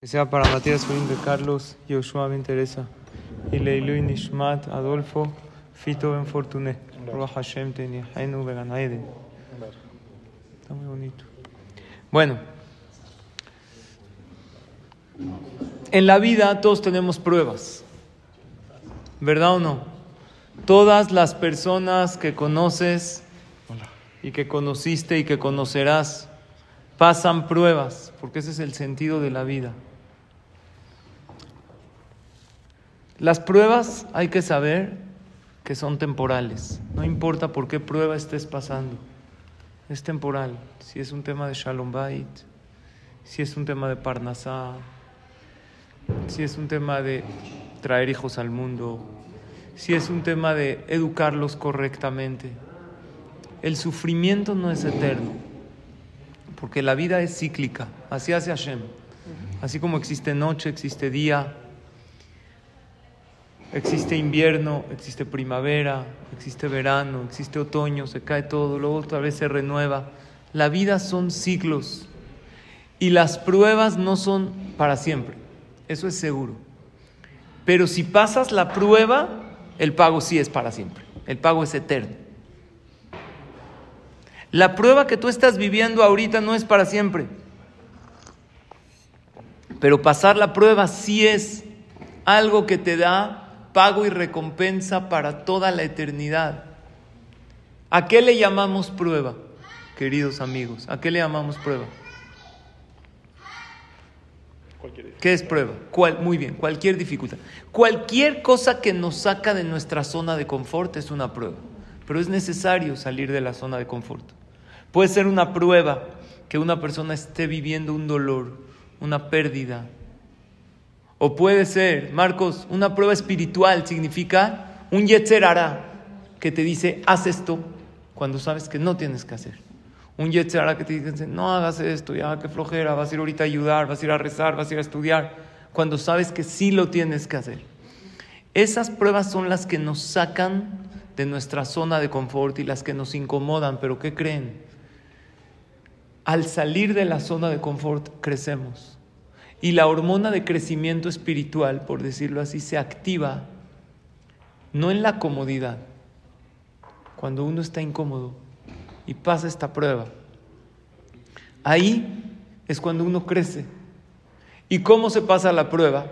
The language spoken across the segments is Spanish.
Que sea para Matías Jurín de Carlos, Yoshua Ben Teresa, y Leilui Nishmat, Adolfo, Fito Ben Fortuné, Ruach Hashem Tenihainu. Está muy bonito. Bueno, en la vida todos tenemos pruebas, ¿verdad o no? Todas las personas que conoces y que conociste y que conocerás pasan pruebas, porque ese es el sentido de la vida. Las pruebas hay que saber que son temporales. No importa por qué prueba estés pasando. Es temporal. Si es un tema de Shalom Bait, si es un tema de Parnasá, si es un tema de traer hijos al mundo, si es un tema de educarlos correctamente. El sufrimiento no es eterno, porque la vida es cíclica. Así hace Hashem. Así como existe noche, existe día, Existe invierno, existe primavera, existe verano, existe otoño, se cae todo, luego otra vez se renueva. La vida son ciclos y las pruebas no son para siempre, eso es seguro. Pero si pasas la prueba, el pago sí es para siempre, el pago es eterno. La prueba que tú estás viviendo ahorita no es para siempre, pero pasar la prueba sí es algo que te da pago y recompensa para toda la eternidad. ¿A qué le llamamos prueba, queridos amigos? ¿A qué le llamamos prueba? ¿Qué es prueba? ¿Cuál? Muy bien, cualquier dificultad. Cualquier cosa que nos saca de nuestra zona de confort es una prueba, pero es necesario salir de la zona de confort. Puede ser una prueba que una persona esté viviendo un dolor, una pérdida, o puede ser, Marcos, una prueba espiritual significa un yetzer que te dice, haz esto cuando sabes que no tienes que hacer. Un yetzer que te dice, no hagas esto, ya que flojera, vas a ir ahorita a ayudar, vas a ir a rezar, vas a ir a estudiar, cuando sabes que sí lo tienes que hacer. Esas pruebas son las que nos sacan de nuestra zona de confort y las que nos incomodan, pero ¿qué creen? Al salir de la zona de confort crecemos. Y la hormona de crecimiento espiritual, por decirlo así, se activa no en la comodidad, cuando uno está incómodo y pasa esta prueba. Ahí es cuando uno crece. ¿Y cómo se pasa la prueba?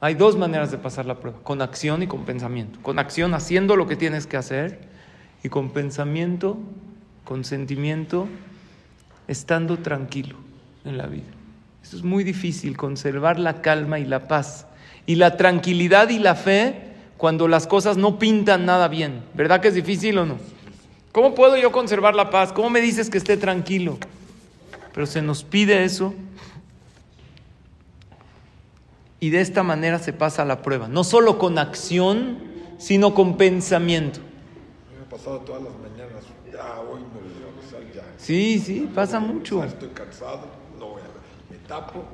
Hay dos maneras de pasar la prueba, con acción y con pensamiento. Con acción haciendo lo que tienes que hacer y con pensamiento, con sentimiento, estando tranquilo en la vida. Esto es muy difícil, conservar la calma y la paz. Y la tranquilidad y la fe cuando las cosas no pintan nada bien. ¿Verdad que es difícil o no? ¿Cómo puedo yo conservar la paz? ¿Cómo me dices que esté tranquilo? Pero se nos pide eso. Y de esta manera se pasa la prueba. No solo con acción, sino con pensamiento. Me ha pasado todas las mañanas. Ya, hoy me voy a ya. Sí, sí, pasa mucho. Estoy cansado, a tapo,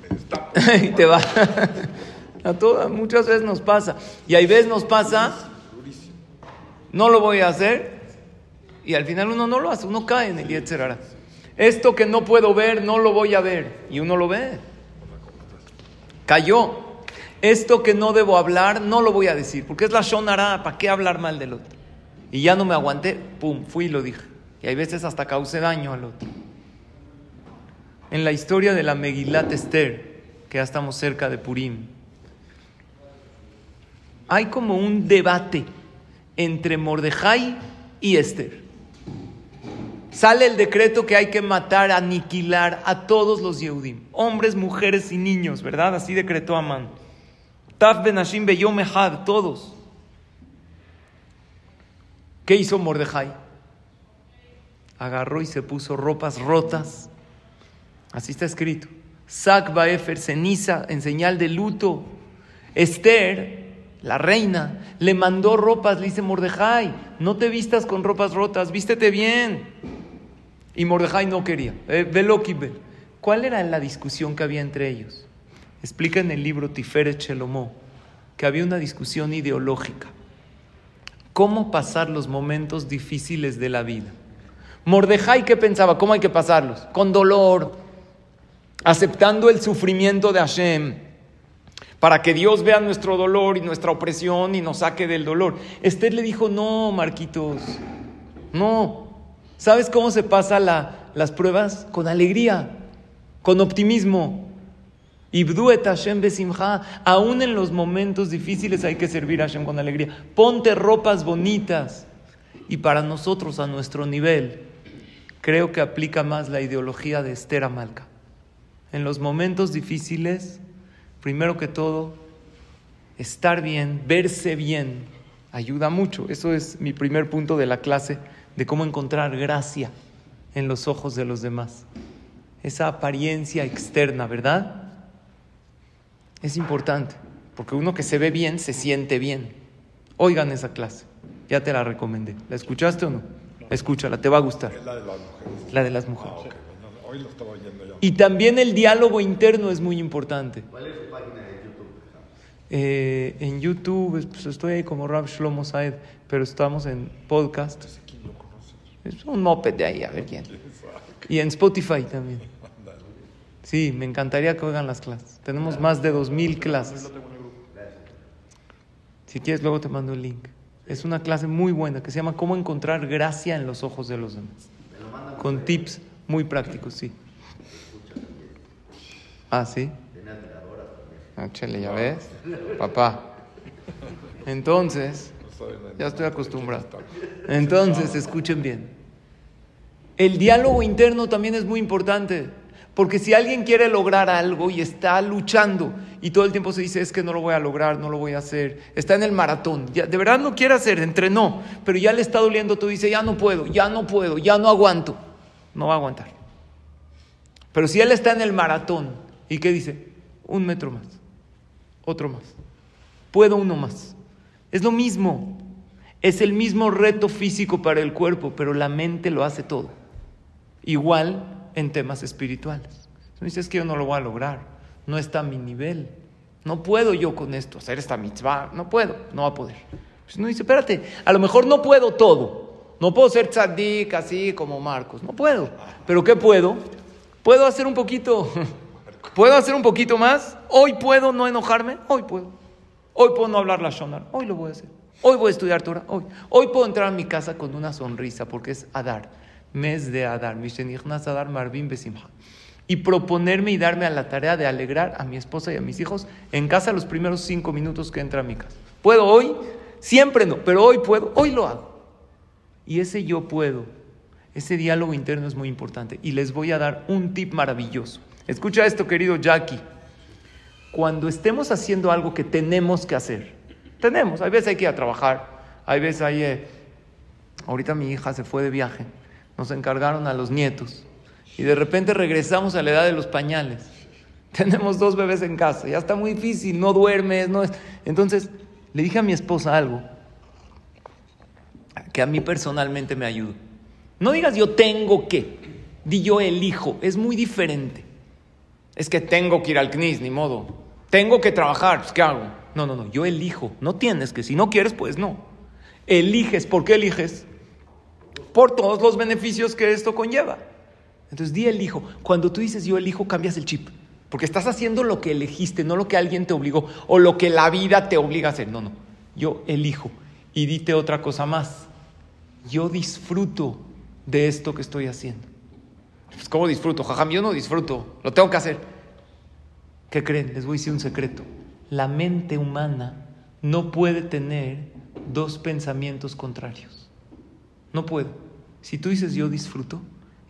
me destapo. y te va. A todas, muchas veces nos pasa. Y hay veces nos pasa, Durísimo. no lo voy a hacer, y al final uno no lo hace, uno cae en el Yetzerara. Esto que no puedo ver, no lo voy a ver, y uno lo ve. Cayó. Esto que no debo hablar, no lo voy a decir, porque es la Shonara, ¿para qué hablar mal del otro? Y ya no me aguanté, pum, fui y lo dije. Y hay veces hasta causé daño al otro. En la historia de la Megilat Esther, que ya estamos cerca de Purim, hay como un debate entre Mordejai y Esther. Sale el decreto que hay que matar, aniquilar a todos los Yehudim, hombres, mujeres y niños, ¿verdad? Así decretó Amán. Taf ben Hashim beyom echad, todos. ¿Qué hizo Mordejai? Agarró y se puso ropas rotas. Así está escrito. Sac Baefer, ceniza en señal de luto. Esther, la reina, le mandó ropas, le dice Mordejai, no te vistas con ropas rotas, vístete bien. Y Mordejai no quería. Eh, velo, Kibel. ¿Cuál era la discusión que había entre ellos? Explica en el libro Tiferet Shelomó que había una discusión ideológica. ¿Cómo pasar los momentos difíciles de la vida? Mordejai, ¿qué pensaba? ¿Cómo hay que pasarlos? Con dolor, aceptando el sufrimiento de Hashem, para que Dios vea nuestro dolor y nuestra opresión y nos saque del dolor. Esther le dijo, no, Marquitos, no. ¿Sabes cómo se pasa las pruebas? Con alegría, con optimismo. Ibduet Hashem besimha. Aún en los momentos difíciles hay que servir a Hashem con alegría. Ponte ropas bonitas. Y para nosotros, a nuestro nivel, creo que aplica más la ideología de Esther Amalca. En los momentos difíciles, primero que todo, estar bien, verse bien, ayuda mucho. Eso es mi primer punto de la clase de cómo encontrar gracia en los ojos de los demás. Esa apariencia externa, ¿verdad? Es importante, porque uno que se ve bien se siente bien. Oigan esa clase, ya te la recomendé. ¿La escuchaste o no? Escúchala, te va a gustar. Es la de las mujeres. La de las mujeres. Ah, hoy lo estaba oyendo ya. Y también el diálogo interno es muy importante. ¿Cuál es su página de YouTube? Eh, en YouTube pues, estoy ahí como Rab Shlomo Saed, pero estamos en podcast. Ese quién lo conoce. Es un moped de ahí, a ver quién. Y en Spotify también. Sí, me encantaría que oigan las clases. Tenemos más de 2.000 clases. Si quieres, luego te mando el link. Es una clase muy buena que se llama Cómo encontrar gracia en los ojos de los demás. Con tips muy prácticos, sí. Ah, sí. Ah, chele, ya ves. Papá. Entonces, ya estoy acostumbrado. Entonces, escuchen bien. El diálogo interno también es muy importante, porque si alguien quiere lograr algo y está luchando y todo el tiempo se dice es que no lo voy a lograr, no lo voy a hacer, está en el maratón, ya, de verdad no quiere hacer, entrenó, pero ya le está doliendo todo, dice ya no puedo, ya no puedo, ya no aguanto, no va a aguantar. Pero si él está en el maratón y qué dice, un metro más, otro más, puedo uno más, es lo mismo. Es el mismo reto físico para el cuerpo, pero la mente lo hace todo. Igual en temas espirituales. No dices que yo no lo voy a lograr, no está a mi nivel. No puedo yo con esto hacer esta mitzvah, no puedo, no va a poder. Pues no dice, espérate, a lo mejor no puedo todo. No puedo ser tzadik así como Marcos, no puedo. Pero ¿qué puedo? Puedo hacer un poquito. ¿Puedo hacer un poquito más? Hoy puedo no enojarme, hoy puedo. Hoy puedo no hablar la shonar, hoy lo voy a hacer. Hoy voy a estudiar Torah, hoy. Hoy puedo entrar a mi casa con una sonrisa porque es Adar, mes de Adar, Mishenichnas Adar Marvin Besimha. Y proponerme y darme a la tarea de alegrar a mi esposa y a mis hijos en casa los primeros cinco minutos que entra a mi casa. ¿Puedo hoy? Siempre no, pero hoy puedo, hoy lo hago. Y ese yo puedo, ese diálogo interno es muy importante. Y les voy a dar un tip maravilloso. Escucha esto, querido Jackie. Cuando estemos haciendo algo que tenemos que hacer, tenemos, hay veces hay que ir a trabajar, hay veces hay... eh, ahorita mi hija se fue de viaje, nos encargaron a los nietos y de repente regresamos a la edad de los pañales. Tenemos dos bebés en casa, ya está muy difícil, no duermes, no es... Entonces le dije a mi esposa algo que a mí personalmente me ayudó. No digas yo tengo que, di yo elijo, es muy diferente. Es que tengo que ir al CNIS, ni modo. Tengo que trabajar, pues ¿qué hago? No, no, no, yo elijo. No tienes que, si no quieres, pues no. Eliges, ¿por qué eliges? Por todos los beneficios que esto conlleva. Entonces, di elijo. Cuando tú dices yo elijo, cambias el chip. Porque estás haciendo lo que elegiste, no lo que alguien te obligó o lo que la vida te obliga a hacer. No, no. Yo elijo. Y dite otra cosa más. Yo disfruto de esto que estoy haciendo. Pues, ¿cómo disfruto? Jajam, yo no disfruto. Lo tengo que hacer. ¿Qué creen? Les voy a decir un secreto. La mente humana no puede tener dos pensamientos contrarios. No puede. Si tú dices yo disfruto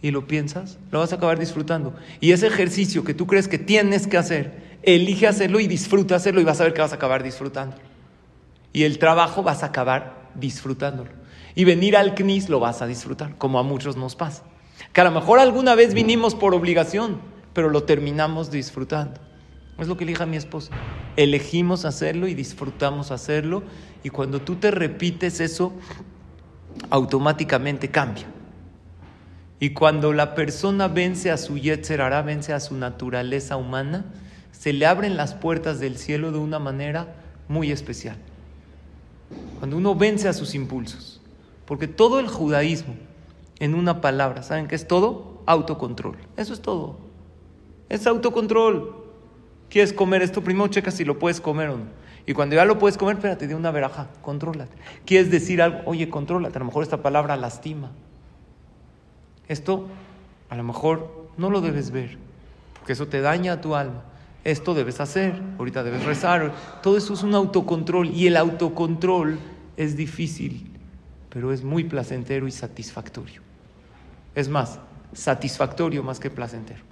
y lo piensas, lo vas a acabar disfrutando. Y ese ejercicio que tú crees que tienes que hacer, elige hacerlo y disfruta hacerlo y vas a ver que vas a acabar disfrutándolo. Y el trabajo vas a acabar disfrutándolo. Y venir al CNIS lo vas a disfrutar, como a muchos nos pasa. Que a lo mejor alguna vez vinimos por obligación, pero lo terminamos disfrutando. Es lo que elija mi esposa. Elegimos hacerlo y disfrutamos hacerlo. Y cuando tú te repites eso, automáticamente cambia. Y cuando la persona vence a su Yetzer hará, vence a su naturaleza humana, se le abren las puertas del cielo de una manera muy especial. Cuando uno vence a sus impulsos. Porque todo el judaísmo, en una palabra, ¿saben qué es todo? Autocontrol. Eso es todo. Es autocontrol. ¿Quieres comer esto? Primero checa si lo puedes comer o no. Y cuando ya lo puedes comer, espérate, de una veraja, contrólate. ¿Quieres decir algo? Oye, contrólate. A lo mejor esta palabra lastima. Esto, a lo mejor no lo debes ver, porque eso te daña a tu alma. Esto debes hacer, ahorita debes rezar. Todo eso es un autocontrol y el autocontrol es difícil, pero es muy placentero y satisfactorio. Es más, satisfactorio más que placentero.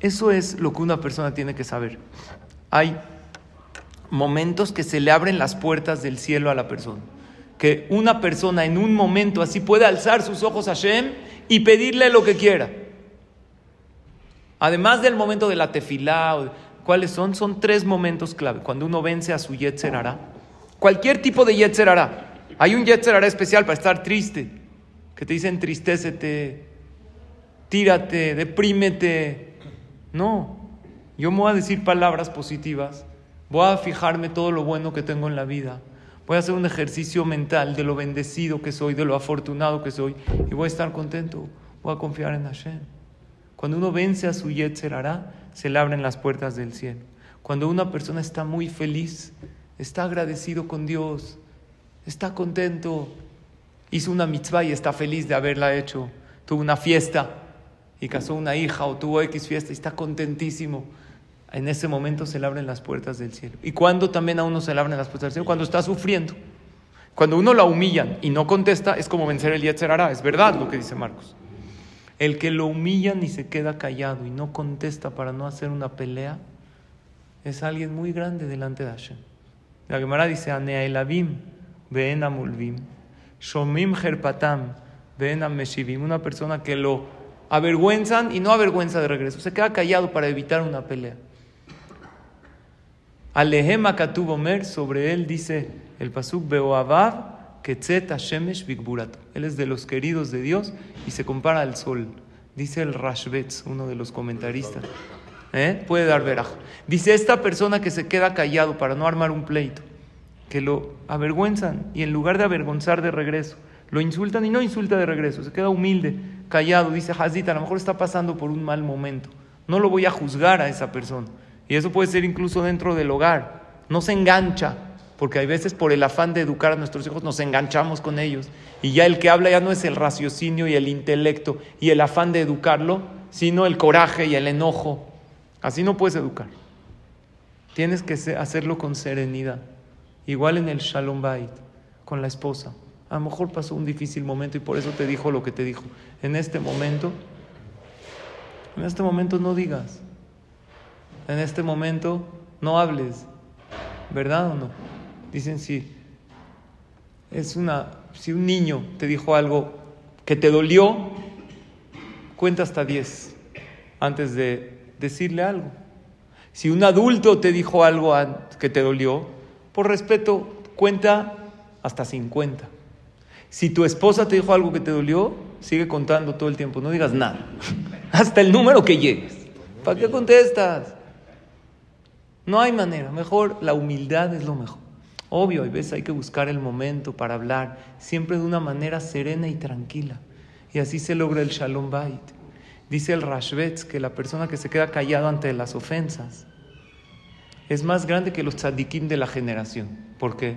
Eso es lo que una persona tiene que saber. Hay momentos que se le abren las puertas del cielo a la persona. Que una persona en un momento así puede alzar sus ojos a Shem y pedirle lo que quiera. Además del momento de la tefilá, ¿cuáles son? Son tres momentos clave. Cuando uno vence a su Yetzer hará. Cualquier tipo de Yetzer hará. Hay un Yetzer hará especial para estar triste. Que te dicen tristécete, tírate, deprímete. No. Yo me voy a decir palabras positivas. Voy a fijarme todo lo bueno que tengo en la vida. Voy a hacer un ejercicio mental de lo bendecido que soy, de lo afortunado que soy. Y voy a estar contento. Voy a confiar en Hashem. Cuando uno vence a su Yetzer hará, se le abren las puertas del cielo. Cuando una persona está muy feliz, está agradecido con Dios, está contento, hizo una mitzvah y está feliz de haberla hecho, tuvo una fiesta y casó una hija o tuvo X fiesta y está contentísimo. En ese momento se le abren las puertas del cielo. ¿Y cuando también a uno se le abren las puertas del cielo? Cuando está sufriendo. Cuando uno la humillan y no contesta, es como vencer el Yetzer hará. Es verdad lo que dice Marcos. El que lo humillan y se queda callado y no contesta para no hacer una pelea, es alguien muy grande delante de Hashem. La Gemara dice, Aneaelavim, ven amulvim, shomim herpatam, meshivim. Una persona que lo avergüenzan y no avergüenza de regreso. Se queda callado para evitar una pelea. Alehem Mer, sobre él dice el pasuk Beoavav, él es de los queridos de Dios y se compara al sol. Dice el Rashbetz, uno de los comentaristas. ¿Eh? Puede dar veraj. Dice esta persona que se queda callado para no armar un pleito, que lo avergüenzan y en lugar de avergonzar de regreso, lo insultan y no insulta de regreso, se queda humilde, callado. Dice Hazita, a lo mejor está pasando por un mal momento. No lo voy a juzgar a esa persona. Y eso puede ser incluso dentro del hogar. No se engancha porque hay veces por el afán de educar a nuestros hijos nos enganchamos con ellos y ya el que habla ya no es el raciocinio y el intelecto y el afán de educarlo, sino el coraje y el enojo. Así no puedes educar. Tienes que hacerlo con serenidad. Igual en el Shalom Bait, con la esposa. A lo mejor pasó un difícil momento y por eso te dijo lo que te dijo. En este momento, en este momento no digas. En este momento no hables. ¿Verdad o no? Dicen si es una si un niño te dijo algo que te dolió, cuenta hasta 10 antes de decirle algo. Si un adulto te dijo algo que te dolió, por respeto, cuenta hasta 50. Si tu esposa te dijo algo que te dolió, sigue contando todo el tiempo, no digas nada, hasta el número que llegues. ¿Para qué contestas? No hay manera, mejor la humildad es lo mejor. Obvio, hay veces hay que buscar el momento para hablar, siempre de una manera serena y tranquila. Y así se logra el Shalom Bait. Dice el Rashbetz que la persona que se queda callado ante las ofensas es más grande que los tzadikim de la generación. ¿Por qué?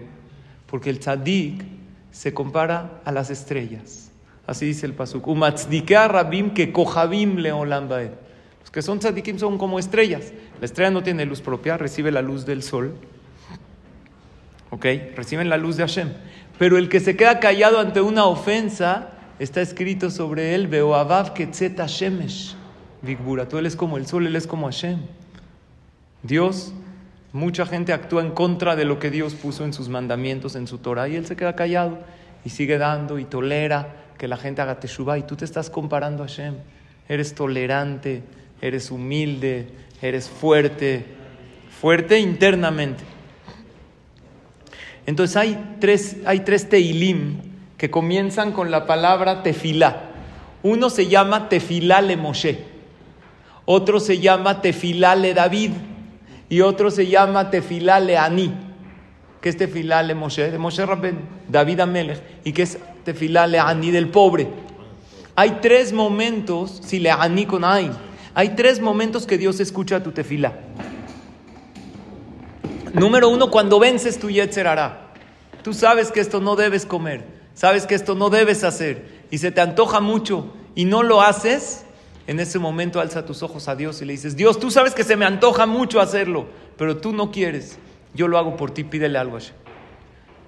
Porque el tzadik se compara a las estrellas. Así dice el pasuk. rabim que kohabim leolam Los que son tzadikim son como estrellas. La estrella no tiene luz propia, recibe la luz del sol ¿ok? Reciben la luz de Hashem. Pero el que se queda callado ante una ofensa, está escrito sobre él, Beoabav Ketzet Hashemesh. Tú él es como el sol, él es como Hashem. Dios, mucha gente actúa en contra de lo que Dios puso en sus mandamientos, en su Torah, y él se queda callado y sigue dando y tolera que la gente haga teshuva. Y tú te estás comparando a Hashem. Eres tolerante, eres humilde, eres fuerte, fuerte internamente. Entonces hay tres, hay tres teilim que comienzan con la palabra tefilá. Uno se llama tefilá le Moshe, otro se llama tefilá le David y otro se llama tefilá le Ani. ¿Qué es tefilá le Moshe? De Moshe Rabben, David Amelech. ¿Y qué es tefilá le Ani del pobre? Hay tres momentos, si le aní con hay, hay tres momentos que Dios escucha tu tefila. Número uno, cuando vences tu yetzer hará. Tú sabes que esto no debes comer, sabes que esto no debes hacer y se te antoja mucho y no lo haces, en ese momento alza tus ojos a Dios y le dices, Dios, tú sabes que se me antoja mucho hacerlo, pero tú no quieres. Yo lo hago por ti, pídele algo a Hashem.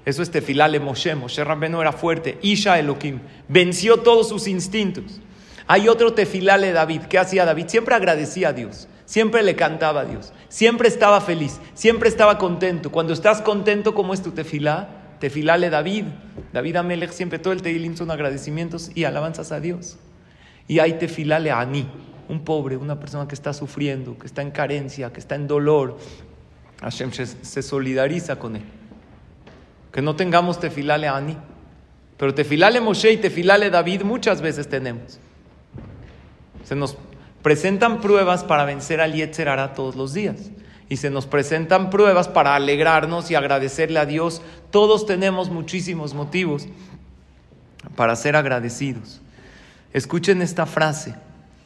Eso es tefilale Moshe. Moshe Rabbeno era fuerte. Isha Elohim. Venció todos sus instintos. Hay otro tefilale David. ¿Qué hacía David? Siempre agradecía a Dios. Siempre le cantaba a Dios. Siempre estaba feliz. Siempre estaba contento. Cuando estás contento, ¿cómo es tu tefilá? Tefilale David. David Amelech siempre todo el teilim son agradecimientos y alabanzas a Dios. Y hay tefilale Ani. Un pobre, una persona que está sufriendo, que está en carencia, que está en dolor. Hashem se solidariza con él que no tengamos tefilale Ani. Pero tefilale Moshe y tefilale David muchas veces tenemos. Se nos presentan pruebas para vencer al Yetzer todos los días. Y se nos presentan pruebas para alegrarnos y agradecerle a Dios. Todos tenemos muchísimos motivos para ser agradecidos. Escuchen esta frase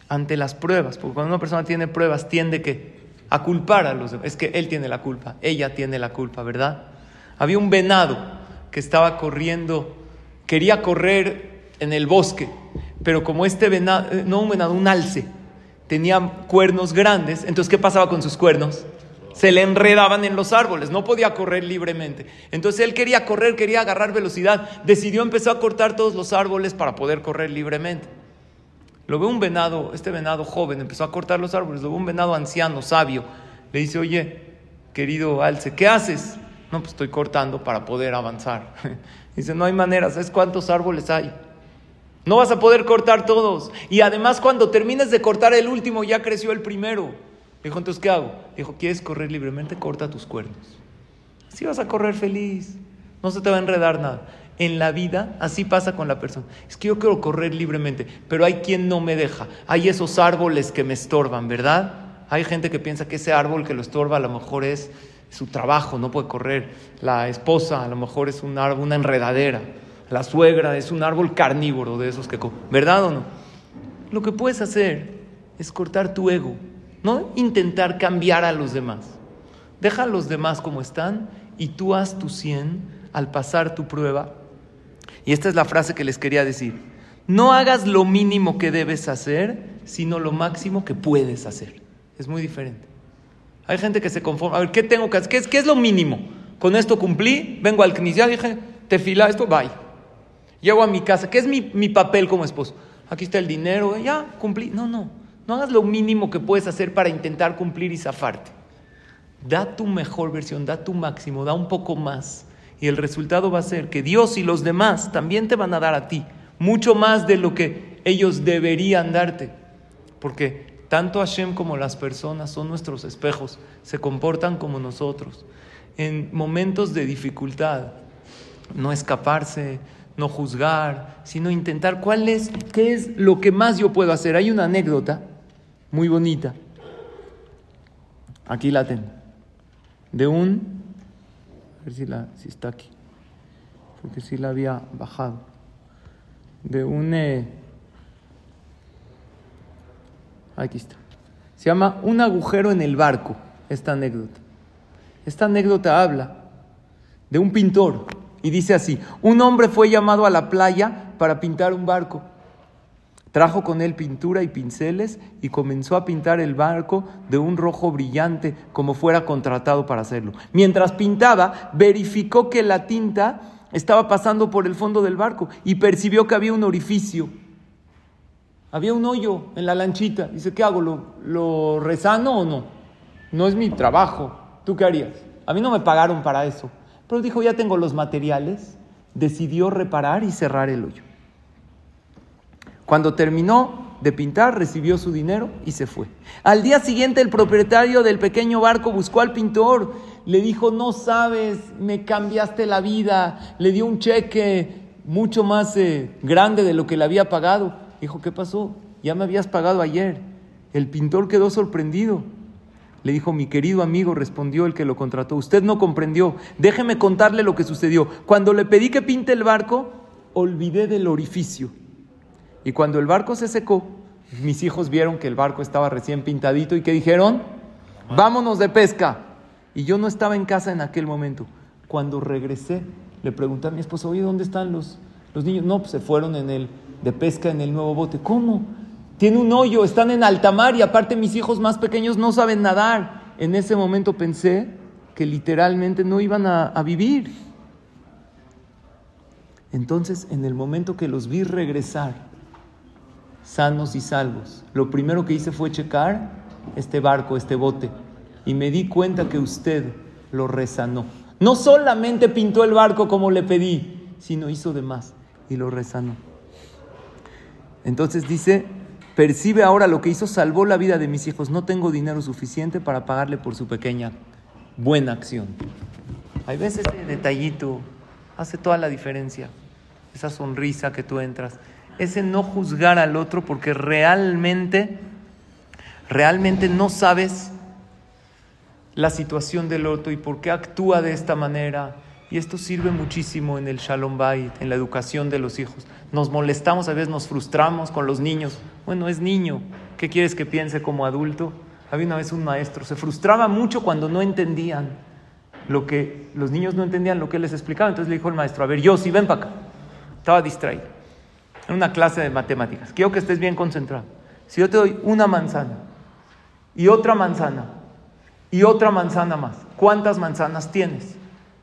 ante las pruebas, porque cuando una persona tiene pruebas tiende que a culpar a los demás. Es que él tiene la culpa, ella tiene la culpa, ¿verdad? Había un venado que estaba corriendo, quería correr en el bosque, pero como este venado, eh, no un venado, un alce, tenía cuernos grandes, entonces ¿qué pasaba con sus cuernos? Se le enredaban en los árboles, no podía correr libremente. Entonces él quería correr, quería agarrar velocidad, decidió empezar a cortar todos los árboles para poder correr libremente. Lo ve un venado, este venado joven empezó a cortar los árboles, lo ve un venado anciano, sabio, le dice, oye, querido alce, ¿qué haces? No, pues estoy cortando para poder avanzar. Dice, no hay manera, ¿sabes cuántos árboles hay? No vas a poder cortar todos. Y además cuando termines de cortar el último ya creció el primero. Dijo, entonces, ¿qué hago? Dijo, ¿quieres correr libremente? Corta tus cuernos. Así vas a correr feliz. No se te va a enredar nada. En la vida así pasa con la persona. Es que yo quiero correr libremente, pero hay quien no me deja. Hay esos árboles que me estorban, ¿verdad? Hay gente que piensa que ese árbol que lo estorba a lo mejor es su trabajo, no puede correr. La esposa a lo mejor es un árbol, una enredadera. La suegra es un árbol carnívoro de esos que ¿Verdad o no? Lo que puedes hacer es cortar tu ego, no intentar cambiar a los demás. Deja a los demás como están y tú haz tu 100 al pasar tu prueba. Y esta es la frase que les quería decir. No hagas lo mínimo que debes hacer, sino lo máximo que puedes hacer. Es muy diferente. Hay gente que se conforma. A ver, ¿qué tengo que hacer? ¿Qué es, lo mínimo? Con esto cumplí, vengo al CNIS, ya dije, te fila esto, bye. Llego a mi casa, ¿qué es mi papel como esposo? Aquí está el dinero, ya cumplí. No, no, no hagas lo mínimo que puedes hacer para intentar cumplir y zafarte. Da tu mejor versión, da tu máximo, da un poco más. Y el resultado va a ser que Dios y los demás también te van a dar a ti mucho más de lo que ellos deberían darte. Porque tanto Hashem como las personas son nuestros espejos, se comportan como nosotros. En momentos de dificultad, no escaparse, no juzgar, sino intentar cuál es, qué es lo que más yo puedo hacer. Hay una anécdota muy bonita. Aquí la tengo. De un, a ver si, la, si está aquí, porque si la había bajado. De un eh, Aquí está. Se llama Un agujero en el barco, esta anécdota. Esta anécdota habla de un pintor y dice así, un hombre fue llamado a la playa para pintar un barco. Trajo con él pintura y pinceles y comenzó a pintar el barco de un rojo brillante como fuera contratado para hacerlo. Mientras pintaba, verificó que la tinta estaba pasando por el fondo del barco y percibió que había un orificio había un hoyo en la lanchita. Dice, ¿qué hago? ¿Lo, ¿Lo rezano o no? No es mi trabajo. ¿Tú qué harías? A mí no me pagaron para eso. Pero dijo, ya tengo los materiales. Decidió reparar y cerrar el hoyo. Cuando terminó de pintar, recibió su dinero y se fue. Al día siguiente, el propietario del pequeño barco buscó al pintor. Le dijo, no sabes, me cambiaste la vida. Le dio un cheque mucho más eh, grande de lo que le había pagado. Dijo, ¿qué pasó? Ya me habías pagado ayer. El pintor quedó sorprendido. Le dijo, mi querido amigo, respondió el que lo contrató, usted no comprendió, déjeme contarle lo que sucedió. Cuando le pedí que pinte el barco, olvidé del orificio. Y cuando el barco se secó, mis hijos vieron que el barco estaba recién pintadito y que dijeron, vámonos de pesca. Y yo no estaba en casa en aquel momento. Cuando regresé, le pregunté a mi esposo, oye, ¿dónde están los, los niños? No, pues se fueron en el, de pesca en el nuevo bote. ¿Cómo? Tiene un hoyo, están en alta mar y aparte mis hijos más pequeños no saben nadar. En ese momento pensé que literalmente no iban a, a vivir. Entonces, en el momento que los vi regresar, sanos y salvos, lo primero que hice fue checar este barco, este bote, y me di cuenta que usted lo resanó. No solamente pintó el barco como le pedí, sino hizo de más y lo resanó. Entonces dice, percibe ahora lo que hizo, salvó la vida de mis hijos. No tengo dinero suficiente para pagarle por su pequeña buena acción. Hay veces ese detallito hace toda la diferencia. Esa sonrisa que tú entras, ese no juzgar al otro porque realmente, realmente no sabes la situación del otro y por qué actúa de esta manera. Y esto sirve muchísimo en el Shalom Bait, en la educación de los hijos. Nos molestamos, a veces nos frustramos con los niños. Bueno, es niño. ¿Qué quieres que piense como adulto? Había una vez un maestro, se frustraba mucho cuando no entendían lo que los niños no entendían lo que les explicaba. Entonces le dijo el maestro, a ver, yo, si ven para acá. Estaba distraído. En una clase de matemáticas. Quiero que estés bien concentrado. Si yo te doy una manzana y otra manzana y otra manzana más. ¿Cuántas manzanas tienes?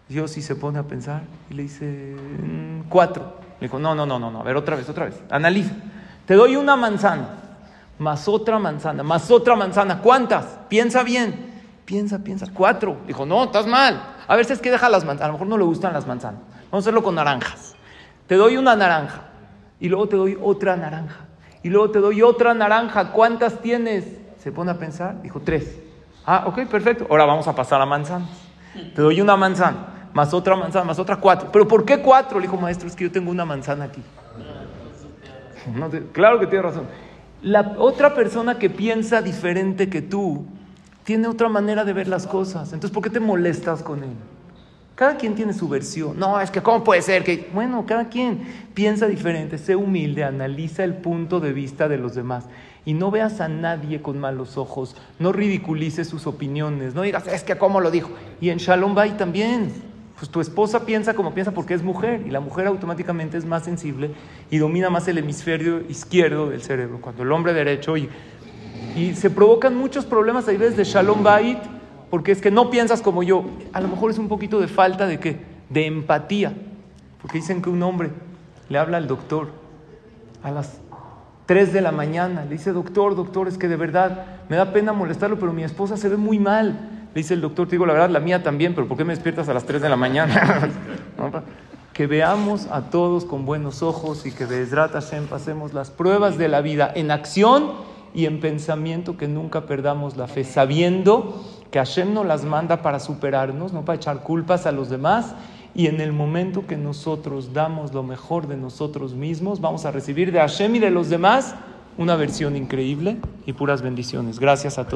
Dios sí se pone a pensar y le dice, mm, cuatro. Le dijo, no, no, no, no, no, a ver, otra vez, otra vez. Analiza. Te doy una manzana, más otra manzana, más otra manzana. ¿Cuántas? Piensa bien. Piensa, piensa. Cuatro. Dijo, no, estás mal. A veces que deja las manzanas. A lo mejor no le gustan las manzanas. Vamos a hacerlo con naranjas. Te doy una naranja. Y luego te doy otra naranja. Y luego te doy otra naranja. ¿Cuántas tienes? Se pone a pensar. Dijo, tres. Ah, ok, perfecto. Ahora vamos a pasar a manzanas. Te doy una manzana, más otra manzana, más otra cuatro. ¿Pero por qué cuatro? Le dijo, maestro, es que yo tengo una manzana aquí. claro que tiene razón. La otra persona que piensa diferente que tú tiene otra manera de ver las cosas. Entonces, ¿por qué te molestas con él? Cada quien tiene su versión. No, es que ¿cómo puede ser que... Bueno, cada quien piensa diferente, sé humilde, analiza el punto de vista de los demás y no veas a nadie con malos ojos, no ridiculices sus opiniones, no digas, es que cómo lo dijo. Y en Shalom Bay también, pues tu esposa piensa como piensa porque es mujer y la mujer automáticamente es más sensible y domina más el hemisferio izquierdo del cerebro, cuando el hombre derecho y, y se provocan muchos problemas a veces de Shalom Bait porque es que no piensas como yo. A lo mejor es un poquito de falta de qué? De empatía. Porque dicen que un hombre le habla al doctor a las 3 de la mañana. Le dice, doctor, doctor, es que de verdad me da pena molestarlo, pero mi esposa se ve muy mal. Le dice el doctor, te digo la verdad, la mía también, pero ¿por qué me despiertas a las 3 de la mañana? que veamos a todos con buenos ojos y que de Hashem pasemos las pruebas de la vida en acción y en pensamiento, que nunca perdamos la fe, sabiendo que Hashem nos las manda para superarnos, no para echar culpas a los demás y en el momento que nosotros damos lo mejor de nosotros mismos, vamos a recibir de Hashem y de los demás una versión increíble y puras bendiciones. Gracias a todos.